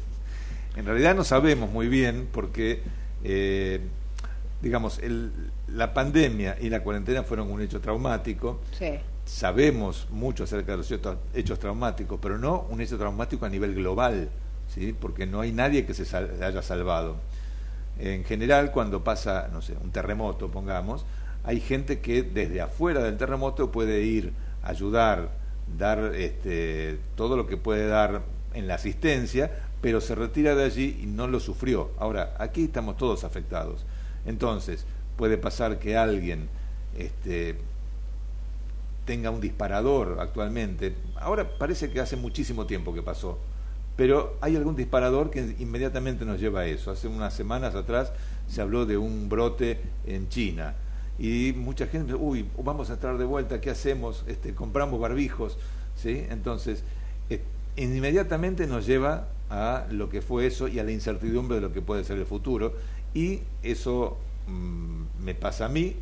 En realidad no sabemos muy bien porque, eh, digamos, el, la pandemia y la cuarentena fueron un hecho traumático. Sabemos mucho acerca de los hechos, traumáticos, pero no un hecho traumático a nivel global, ¿sí? porque no hay nadie que se haya salvado. En general, cuando pasa, no sé, un terremoto, pongamos, hay gente que desde afuera del terremoto puede ir, ayudar, dar este, todo lo que puede dar en la asistencia, pero se retira de allí y no lo sufrió. Ahora, aquí estamos todos afectados. Entonces, puede pasar que alguien este, tenga un disparador actualmente. Ahora parece que hace muchísimo tiempo que pasó, pero hay algún disparador que inmediatamente nos lleva a eso. Hace unas semanas atrás se habló de un brote en China y mucha gente, uy, vamos a entrar de vuelta, ¿qué hacemos? Este, compramos barbijos, ¿sí? Entonces, eh, inmediatamente nos lleva a lo que fue eso y a la incertidumbre de lo que puede ser el futuro y eso mm, me pasa a mí,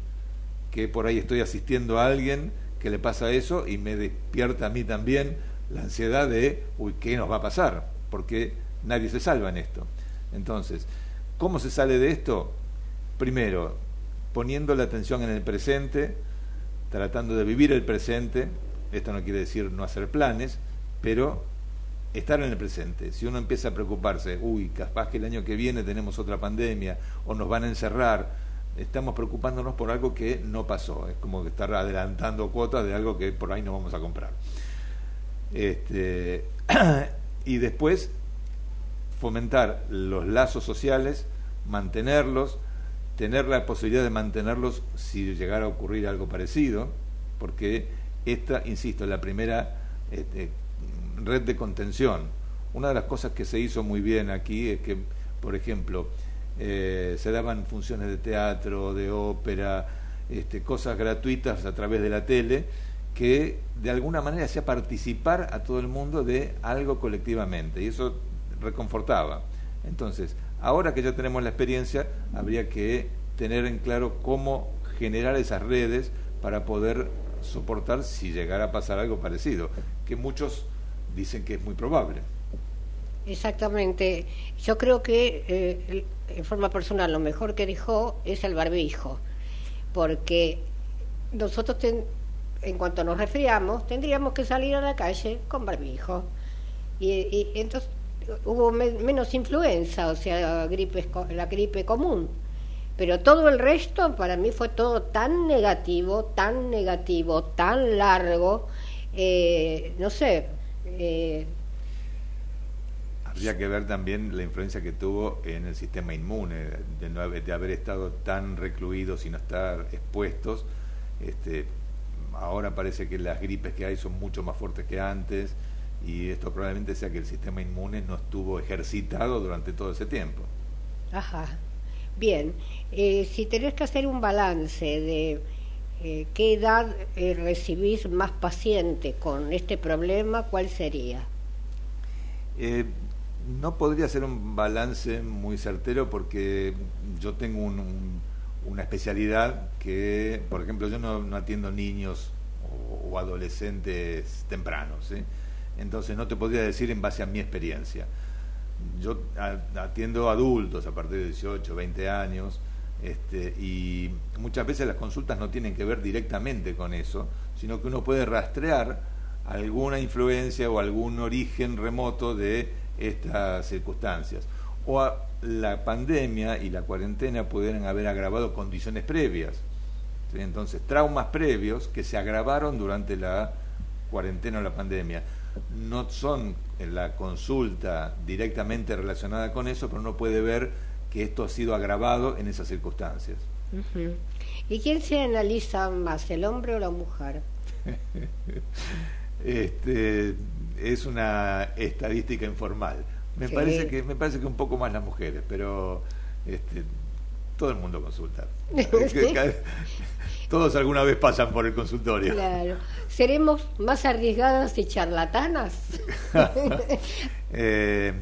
que por ahí estoy asistiendo a alguien que le pasa eso y me despierta a mí también la ansiedad de, uy, ¿qué nos va a pasar? Porque nadie se salva en esto. Entonces, ¿cómo se sale de esto? Primero, poniendo la atención en el presente, tratando de vivir el presente, esto no quiere decir no hacer planes, pero estar en el presente. Si uno empieza a preocuparse, uy, capaz que el año que viene tenemos otra pandemia o nos van a encerrar, estamos preocupándonos por algo que no pasó. Es como estar adelantando cuotas de algo que por ahí no vamos a comprar. Este, y después fomentar los lazos sociales, mantenerlos, tener la posibilidad de mantenerlos si llegara a ocurrir algo parecido, porque esta, insisto, es la primera este, red de contención. Una de las cosas que se hizo muy bien aquí es que, por ejemplo, eh, se daban funciones de teatro, de ópera, este, cosas gratuitas a través de la tele, que de alguna manera hacía participar a todo el mundo de algo colectivamente, y eso reconfortaba. Entonces, Ahora que ya tenemos la experiencia, habría que tener en claro cómo generar esas redes para poder soportar si llegara a pasar algo parecido, que muchos dicen que es muy probable. Exactamente. Yo creo que eh, en forma personal lo mejor que dejó es el barbijo, porque nosotros en cuanto nos resfriamos tendríamos que salir a la calle con barbijo. Y, y entonces hubo menos influenza, o sea, gripe, la gripe común. Pero todo el resto para mí fue todo tan negativo, tan negativo, tan largo, eh, no sé. Eh, Habría que ver también la influencia que tuvo en el sistema inmune, de, no haber, de haber estado tan recluidos y no estar expuestos. Este, ahora parece que las gripes que hay son mucho más fuertes que antes y esto probablemente sea que el sistema inmune no estuvo ejercitado durante todo ese tiempo. Ajá. Bien, eh, si tenés que hacer un balance de eh, qué edad eh, recibís más paciente con este problema, ¿cuál sería? No podría ser un balance muy certero porque yo tengo una especialidad que, por ejemplo, yo no, atiendo niños o, adolescentes tempranos. entonces no te podría decir en base a mi experiencia. Yo atiendo adultos a partir de 18, 20 años, este, y muchas veces las consultas no tienen que ver directamente con eso, sino que uno puede rastrear alguna influencia o algún origen remoto de estas circunstancias. O la pandemia y la cuarentena pudieran haber agravado condiciones previas. Entonces, traumas previos que se agravaron durante la cuarentena o la pandemia no son en la consulta directamente relacionada con eso, pero uno puede ver que esto ha sido agravado en esas circunstancias. ¿Y quién se analiza más, el hombre o la mujer? este, es una estadística informal. Me parece que me parece que un poco más las mujeres, pero este, todo el mundo consulta. Todos alguna vez pasan por el consultorio. Claro. ¿Seremos más arriesgadas y charlatanas? Eh,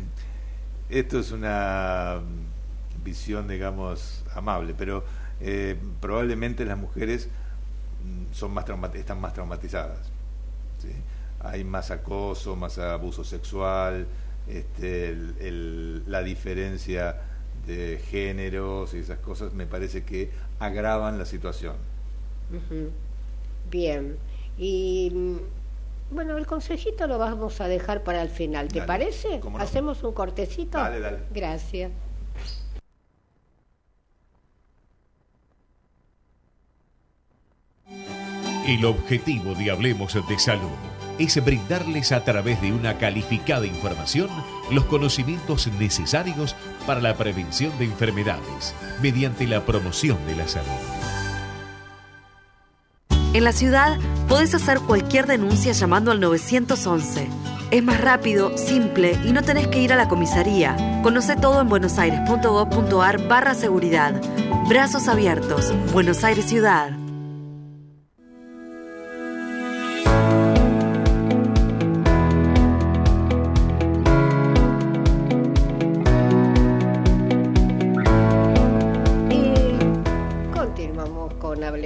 esto es una visión, digamos, amable, pero eh, probablemente las mujeres mm, son más están más traumatizadas. Hay más acoso, más abuso sexual, este, la diferencia de géneros y esas cosas me parece que agravan la situación. Bien, y mm, bueno, el consejito lo vamos a dejar para el final, ¿te parece? ¿Hacemos un cortecito? Dale, dale. Gracias. El objetivo de Hablemos de Salud es brindarles a través de una calificada información los conocimientos necesarios para la prevención de enfermedades mediante la promoción de la salud. En la ciudad podés hacer cualquier denuncia llamando al 911. Es más rápido, simple y no tenés que ir a la comisaría. Conoce todo en buenosaires.gov.ar barra seguridad. Brazos abiertos. Buenos Aires Ciudad.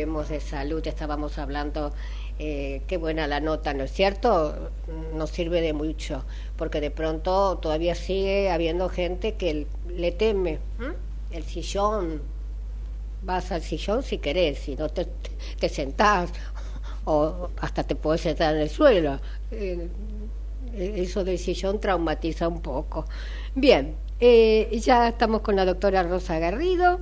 De salud estábamos hablando, eh, qué buena la nota, ¿no es cierto? Nos sirve de mucho, porque de pronto todavía sigue habiendo gente que le teme el sillón. Vas al sillón si querés, si no te, te sentás o hasta te puedes sentar en el suelo. Eh, eso del sillón traumatiza un poco. Bien, eh, ya estamos con la doctora Rosa Garrido.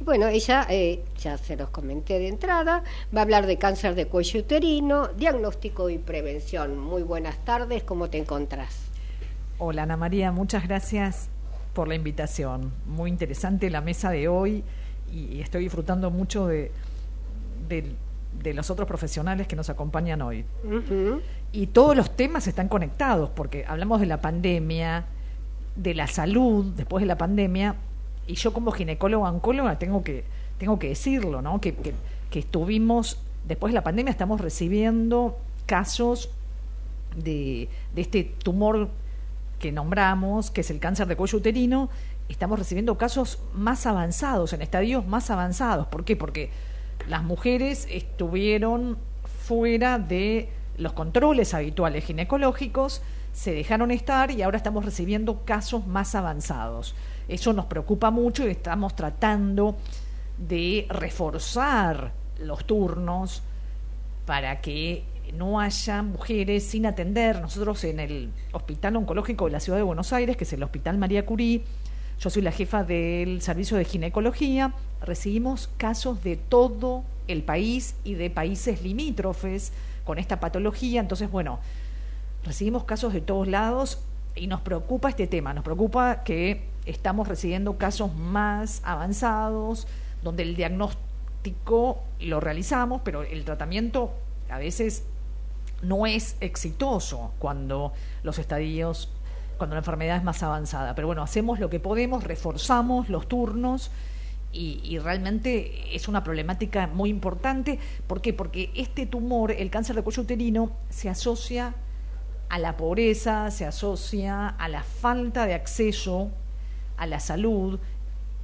Bueno, ella, eh, ya se los comenté de entrada, va a hablar de cáncer de cuello uterino, diagnóstico y prevención. Muy buenas tardes, ¿cómo te encontrás? Hola Ana María, muchas gracias por la invitación. Muy interesante la mesa de hoy y estoy disfrutando mucho de, de, los otros profesionales que nos acompañan hoy. Y todos los temas están conectados porque hablamos de la pandemia, de la salud después de la pandemia, y yo como ginecóloga oncóloga tengo que, tengo que decirlo, ¿no? Que, que, estuvimos, después de la pandemia estamos recibiendo casos de, de este tumor que nombramos, que es el cáncer de cuello uterino, estamos recibiendo casos más avanzados, en estadios más avanzados. ¿Por qué? Porque las mujeres estuvieron fuera de los controles habituales ginecológicos, se dejaron estar y ahora estamos recibiendo casos más avanzados. Eso nos preocupa mucho y estamos tratando de reforzar los turnos para que no haya mujeres sin atender. Nosotros en el Hospital Oncológico de la Ciudad de Buenos Aires, que es el Hospital María Curí, yo soy la jefa del servicio de ginecología, recibimos casos de todo el país y de países limítrofes con esta patología. Entonces, bueno, recibimos casos de todos lados y nos preocupa este tema, nos preocupa que estamos recibiendo casos más avanzados, donde el diagnóstico lo realizamos, pero el tratamiento a veces no es exitoso cuando los estadios, cuando la enfermedad es más avanzada. Pero bueno, hacemos lo que podemos, reforzamos los turnos y, y, realmente es una problemática muy importante. ¿Por qué? Porque este tumor, el cáncer de cuello uterino, se asocia a la pobreza, se asocia a la falta de acceso a la salud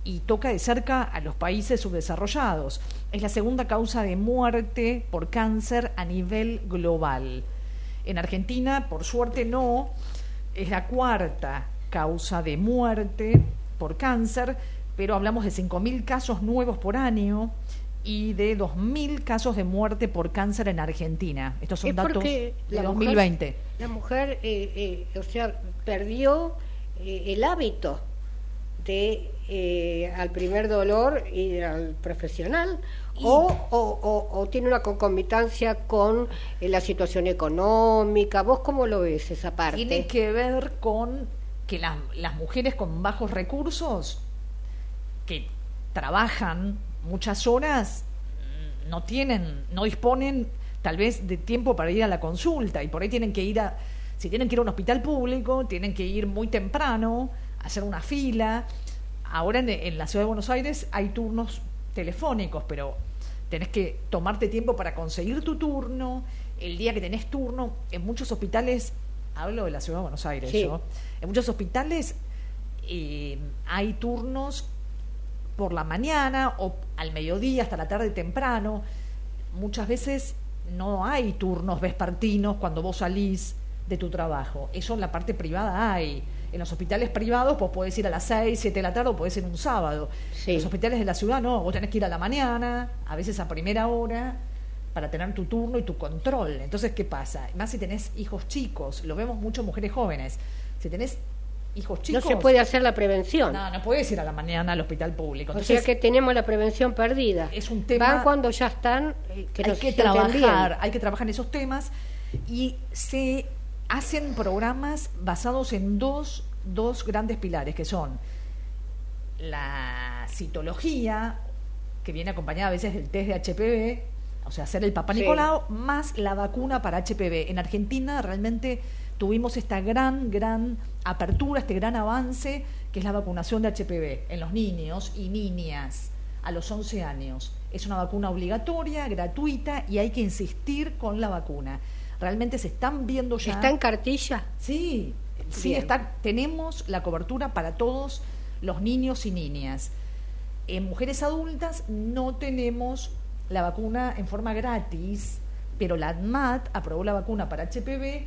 y toca de cerca a los países subdesarrollados. Es la segunda causa de muerte por cáncer a nivel global. En Argentina, por suerte, no. Es la cuarta causa de muerte por cáncer, pero hablamos de 5.000 casos nuevos por año y de 2.000 casos de muerte por cáncer en Argentina. Estos son datos de 2020. la mujer, eh, eh, o sea, perdió eh, el hábito de al primer dolor ir al profesional o, o, tiene una concomitancia con la situación económica. ¿Vos cómo lo ves esa parte? Tiene que ver con que las mujeres con bajos recursos que trabajan muchas horas mm, no tienen, no disponen tal vez de tiempo para ir a la consulta y por ahí tienen que ir a, si tienen que ir a un hospital público, tienen que ir muy temprano, hacer una fila. Ahora en, la ciudad de Buenos Aires hay turnos telefónicos, pero tenés que tomarte tiempo para conseguir tu turno. El día que tenés turno, en muchos hospitales, hablo de la ciudad de Buenos Aires, yo, en muchos hospitales eh, hay turnos por la mañana o al mediodía hasta la tarde temprano. Muchas veces no hay turnos vespertinos cuando vos salís de tu trabajo. Eso en la parte privada hay. En los hospitales privados vos podés ir a las 6, 7 de la tarde o podés ir un sábado. En los hospitales de la ciudad no, vos tenés que ir a la mañana, a veces a primera hora, para tener tu turno y tu control. Entonces, ¿qué pasa? Más si tenés hijos chicos, lo vemos mucho mujeres jóvenes. Si tenés hijos chicos... No se puede hacer la prevención. No, no puedes ir a la mañana al hospital público. o sea que tenemos la prevención perdida. Es un tema... Van cuando ya están... Eh, que hay que trabajar, hay que trabajar en esos temas y se hacen programas basados en dos, dos grandes pilares, que son la citología, que viene acompañada a veces del test de HPV, o sea, hacer el Papa Nicolau, más la vacuna para HPV. En Argentina realmente tuvimos esta gran, gran apertura, este gran avance, que es la vacunación de HPV en los niños y niñas a los 11 años. Es una vacuna obligatoria, gratuita y hay que insistir con la vacuna realmente se están viendo ya. ¿Está en cartilla? Sí, sí, está, tenemos la cobertura para todos los niños y niñas. En mujeres adultas no tenemos la vacuna en forma gratis, pero la ADMAT aprobó la vacuna para HPV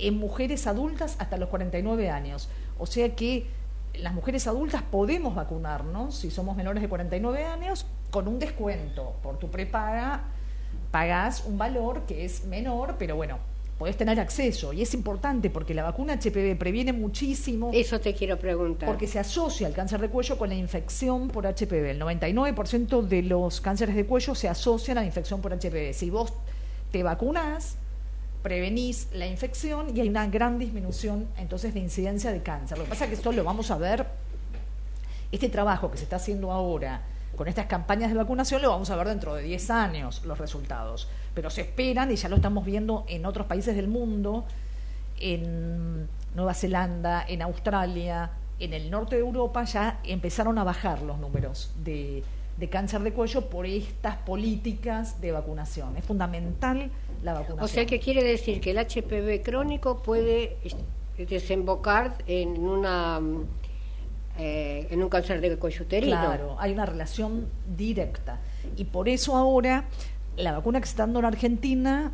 en mujeres adultas hasta los 49 años. O sea que las mujeres adultas podemos vacunarnos si somos menores de 49 años con un descuento por tu prepaga pagás un valor que es menor, pero bueno, podés tener acceso. Y es importante porque la vacuna HPV previene muchísimo. Eso te quiero preguntar. Porque se asocia el cáncer de cuello con la infección por HPV. El 99% de los cánceres de cuello se asocian a la infección por HPV. Si vos te vacunás, prevenís la infección y hay una gran disminución entonces de incidencia de cáncer. Lo que pasa es que esto lo vamos a ver, este trabajo que se está haciendo ahora con estas campañas de vacunación lo vamos a ver dentro de 10 años los resultados. Pero se esperan, y ya lo estamos viendo en otros países del mundo, en Nueva Zelanda, en Australia, en el norte de Europa, ya empezaron a bajar los números de, de cáncer de cuello por estas políticas de vacunación. Es fundamental la vacunación. O sea, que quiere decir que el HPV crónico puede desembocar en una eh, en un cáncer de cuello uterino. Claro, hay una relación directa. Y por eso ahora la vacuna que se está dando en Argentina,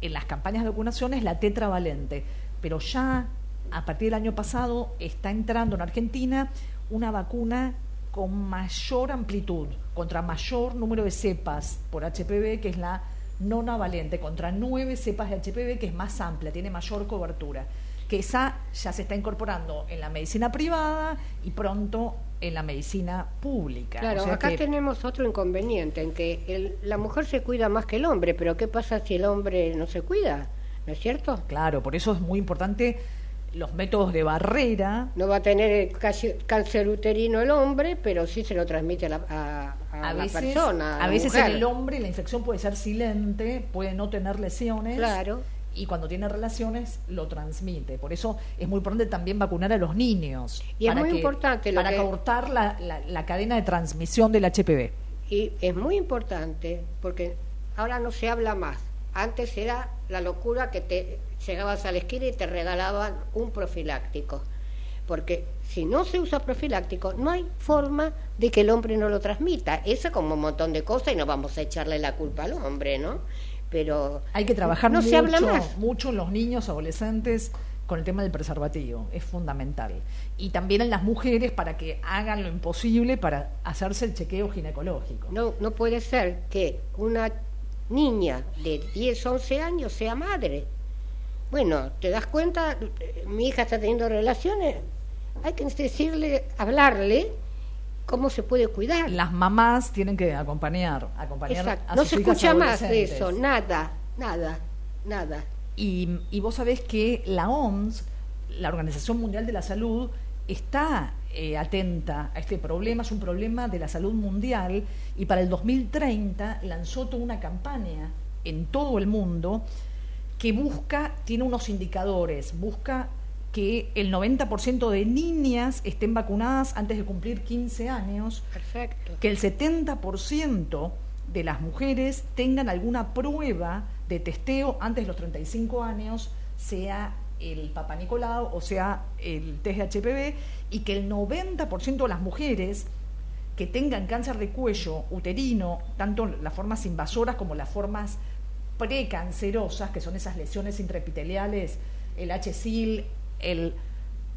en las campañas de vacunación, es la tetravalente. Pero ya a partir del año pasado está entrando en Argentina una vacuna con mayor amplitud, contra mayor número de cepas por HPV, que es la nonavalente, contra nueve cepas de HPV, que es más amplia, tiene mayor cobertura que esa ya se está incorporando en la medicina privada y pronto en la medicina pública. Claro, acá tenemos otro inconveniente, en que la mujer se cuida más que el hombre, pero ¿qué pasa si el hombre no se cuida? ¿No es cierto? Claro, por eso es muy importante los métodos de barrera. No va a tener cáncer uterino el hombre, pero sí se lo transmite a la, a, persona. A, veces en el hombre la infección puede ser silente, puede no tener lesiones. Claro y cuando tiene relaciones lo transmite. Por eso es muy importante también vacunar a los niños. Y es muy importante para cortar la, la, cadena de transmisión del HPV. Y es muy importante porque ahora no se habla más. Antes era la locura que te llegabas a la esquina y te regalaban un profiláctico. Porque si no se usa profiláctico, no hay forma de que el hombre no lo transmita. Eso como un montón de cosas y no vamos a echarle la culpa al hombre, ¿no? pero hay que trabajar no mucho, se habla más. mucho en los niños adolescentes con el tema del preservativo, es fundamental. Y también en las mujeres para que hagan lo imposible para hacerse el chequeo ginecológico. No, no puede ser que una niña de 10, 11 años sea madre. Bueno, te das cuenta, mi hija está teniendo relaciones, hay que decirle, hablarle cómo se puede cuidar. Las mamás tienen que acompañar, acompañar a No se escucha más de eso, nada, nada, nada. Y, y, vos sabés que la OMS, la Organización Mundial de la Salud, está eh, atenta a este problema, es un problema de la salud mundial y para el 2030 lanzó toda una campaña en todo el mundo que busca, tiene unos indicadores, busca que el 90% de niñas estén vacunadas antes de cumplir 15 años, Perfecto. que el 70% de las mujeres tengan alguna prueba de testeo antes de los 35 años, sea el Papa Nicolau o sea el test de HPV, y que el 90% de las mujeres que tengan cáncer de cuello uterino, tanto las formas invasoras como las formas precancerosas, que son esas lesiones intraepiteliales, el HSIL, el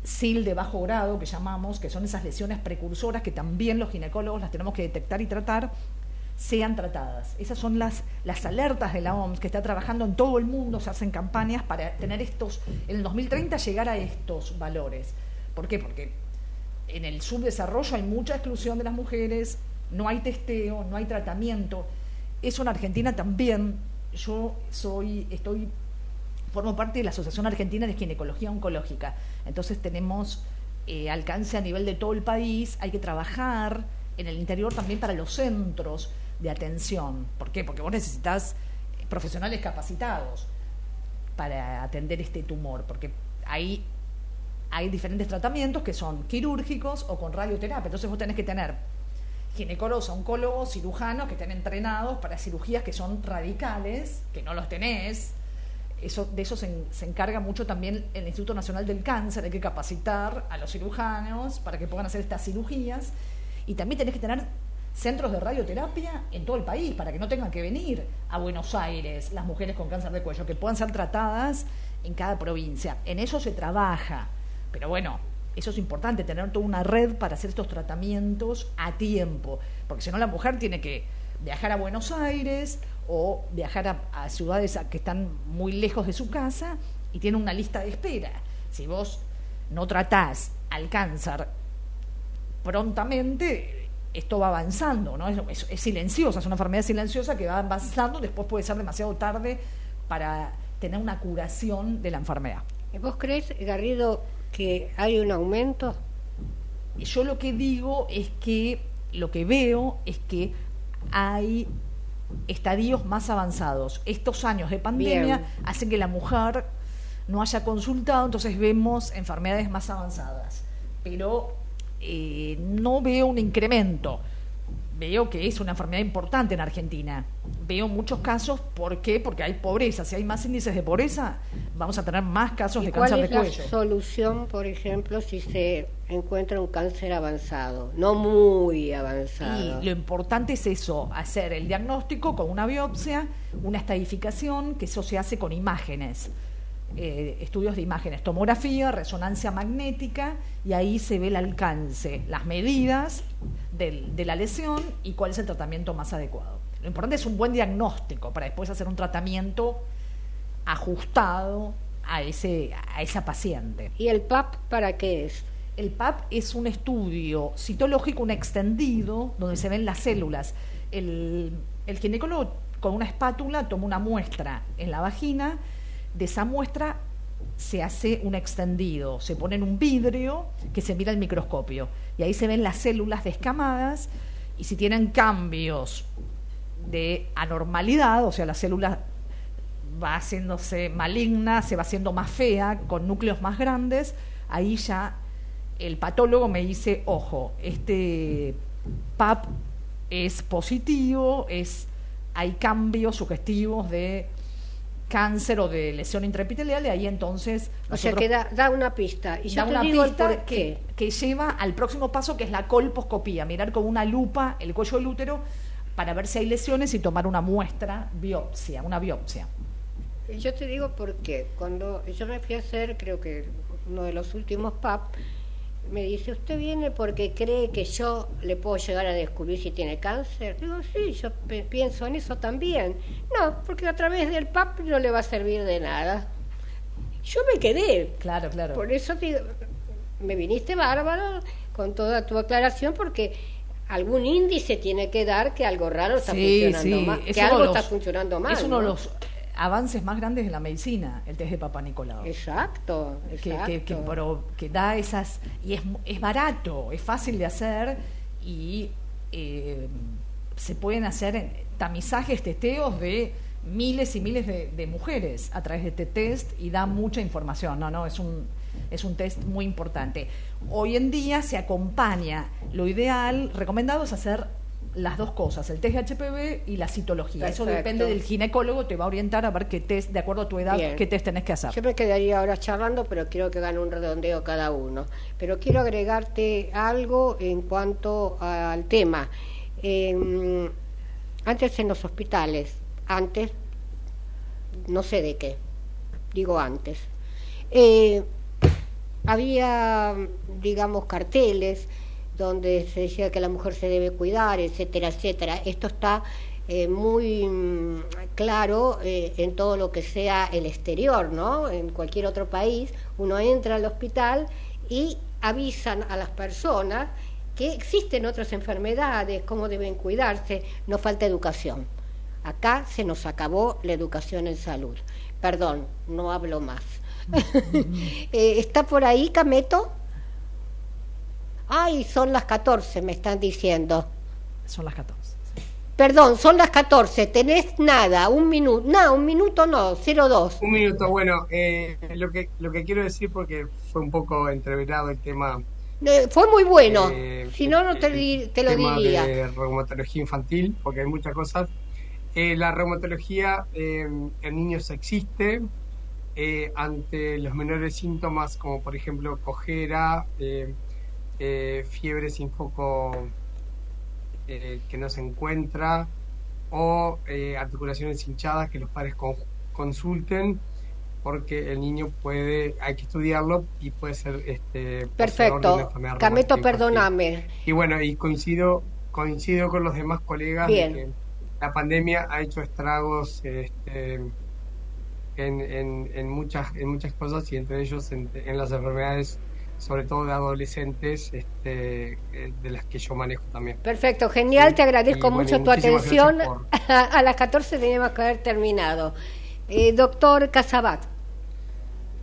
SIL de bajo grado, que llamamos, que son esas lesiones precursoras que también los ginecólogos las tenemos que detectar y tratar, sean tratadas. Esas son las, las alertas de la OMS que está trabajando en todo el mundo, se hacen campañas para tener estos, en el 2030 llegar a estos valores. ¿Por qué? Porque en el subdesarrollo hay mucha exclusión de las mujeres, no hay testeo, no hay tratamiento. Eso en Argentina también. Yo soy, estoy, formo parte de la Asociación Argentina de Ginecología Oncológica. Entonces tenemos eh, alcance a nivel de todo el país. Hay que trabajar en el interior también para los centros de atención. ¿Por qué? Porque vos necesitas profesionales capacitados para atender este tumor, porque ahí hay diferentes tratamientos que son quirúrgicos o con radioterapia. Entonces vos tenés que tener ginecólogos, oncólogos, cirujanos que estén entrenados para cirugías que son radicales, que no los tenés. Eso, de eso se, se, encarga mucho también el Instituto Nacional del Cáncer, hay que capacitar a los cirujanos para que puedan hacer estas cirugías. Y también tenés que tener centros de radioterapia en todo el país para que no tengan que venir a Buenos Aires las mujeres con cáncer de cuello, que puedan ser tratadas en cada provincia. En eso se trabaja. Pero bueno, eso es importante, tener toda una red para hacer estos tratamientos a tiempo, porque si no la mujer tiene que viajar a Buenos Aires o viajar a, ciudades que están muy lejos de su casa y tiene una lista de espera. Si vos no tratás al cáncer prontamente, esto va avanzando, ¿no? Es, es, silenciosa, es una enfermedad silenciosa que va avanzando, después puede ser demasiado tarde para tener una curación de la enfermedad. ¿Vos crees, Garrido, que hay un aumento? Yo lo que digo es que lo que veo es que hay estadios más avanzados. Estos años de pandemia hacen que la mujer no haya consultado, entonces vemos enfermedades más avanzadas. Pero eh, no veo un incremento veo que es una enfermedad importante en Argentina. Veo muchos casos, ¿por qué? Porque hay pobreza. Si hay más índices de pobreza, vamos a tener más casos de cáncer de cuello. ¿Cuál es la solución, por ejemplo, si se encuentra un cáncer avanzado, no muy avanzado? Y lo importante es eso, hacer el diagnóstico con una biopsia, una estadificación, que eso se hace con imágenes. Eh, estudios de imágenes, tomografía, resonancia magnética, y ahí se ve el alcance, las medidas de la lesión y cuál es el tratamiento más adecuado. Lo importante es un buen diagnóstico para después hacer un tratamiento ajustado a, ese, a esa paciente. ¿Y el PAP para qué es? El PAP es un estudio citológico, un extendido, donde se ven las células. El, el ginecólogo con una espátula toma una muestra en la vagina, de esa muestra se hace un extendido, se pone en un vidrio que se mira al microscopio. Y ahí se ven las células descamadas y si tienen cambios de anormalidad, o sea, la célula va haciéndose maligna, se va haciendo más fea, con núcleos más grandes, ahí ya el patólogo me dice, ojo, este PAP es positivo, es, hay cambios sugestivos de cáncer o de lesión intraepitelial y ahí entonces... O sea que da, una pista. Y da una pista que, que lleva al próximo paso que es la colposcopía, mirar con una lupa el cuello del útero para ver si hay lesiones y tomar una muestra, biopsia, una biopsia. Yo te digo porque cuando yo me fui a hacer, creo que uno de los últimos PAP, me dice, ¿usted viene porque cree que yo le puedo llegar a descubrir si tiene cáncer? Digo, sí, yo pienso en eso también. No, porque a través del PAP no le va a servir de nada. Yo me quedé. Claro, claro. Por eso digo, me viniste bárbaro con toda tu aclaración porque algún índice tiene que dar que algo raro está funcionando mal, que algo está funcionando mal. Es uno de los avances más grandes de la medicina, el test de Papa Nicolau. Exacto, exacto. Que, da esas... Y es, es barato, es fácil de hacer y eh, se pueden hacer tamizajes, testeos de miles y miles de, mujeres a través de este test y da mucha información. No, no, es un, es un test muy importante. Hoy en día se acompaña, lo ideal, recomendado es hacer las dos cosas, el test de HPV y la citología. Eso depende del ginecólogo, te va a orientar a ver qué test, de acuerdo a tu edad, qué test tenés que hacer. Yo me quedaría ahora charlando, pero quiero que gane un redondeo cada uno. Pero quiero agregarte algo en cuanto al tema. antes en los hospitales, antes no sé de qué, digo antes. Eh, había, digamos, carteles donde se decía que la mujer se debe cuidar, etcétera, etcétera. Esto está eh, muy mm, claro eh, en todo lo que sea el exterior, ¿no? En cualquier otro país, uno entra al hospital y avisan a las personas que existen otras enfermedades, cómo deben cuidarse, no falta educación. Acá se nos acabó la educación en salud. Perdón, no hablo más. Eh, ¿Está por ahí, Cameto? Ay, son las 14, me están diciendo. Son las 14. Perdón, son las 14. Tenés nada, un minuto. No, un minuto no, 02. Un minuto, bueno, eh, lo, que, lo que quiero decir, porque fue un poco entreverado el tema. Eh, fue muy bueno. si no, no te, te lo tema diría. De reumatología infantil, porque hay muchas cosas. la reumatología en niños existe, eh, ante los menores síntomas como por ejemplo cojera, eh, eh, fiebre sin foco que no se encuentra o articulaciones hinchadas que los padres consulten porque el niño puede, hay que estudiarlo y puede ser este perfecto. Cameto, perdóname. Y bueno, y coincido coincido con los demás colegas Bien. que la pandemia ha hecho estragos este, en, en, muchas, en muchas cosas y entre ellos en, las enfermedades sobre todo de adolescentes, este, eh, de las que yo manejo también. Perfecto, genial, te agradezco mucho tu atención. A las 14 teníamos que haber terminado. Eh, doctor Casabat.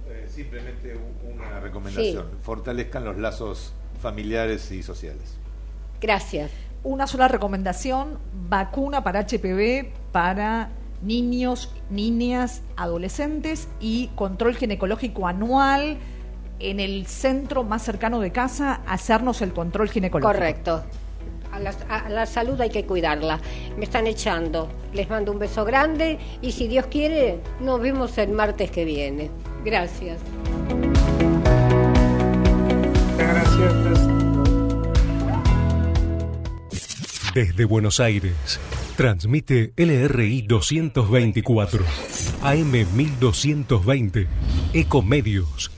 Eh, simplemente una recomendación, fortalezcan los lazos familiares y sociales. Gracias. Una sola recomendación, vacuna para HPV para niños, niñas, adolescentes y control ginecológico anual en el centro más cercano de casa, hacernos el control ginecológico. Correcto. A la, salud hay que cuidarla. Me están echando. Les mando un beso grande y si Dios quiere, nos vemos el martes que viene. Gracias. Gracias. Desde Buenos Aires Transmite LRI 224, AM 1220, Ecomedios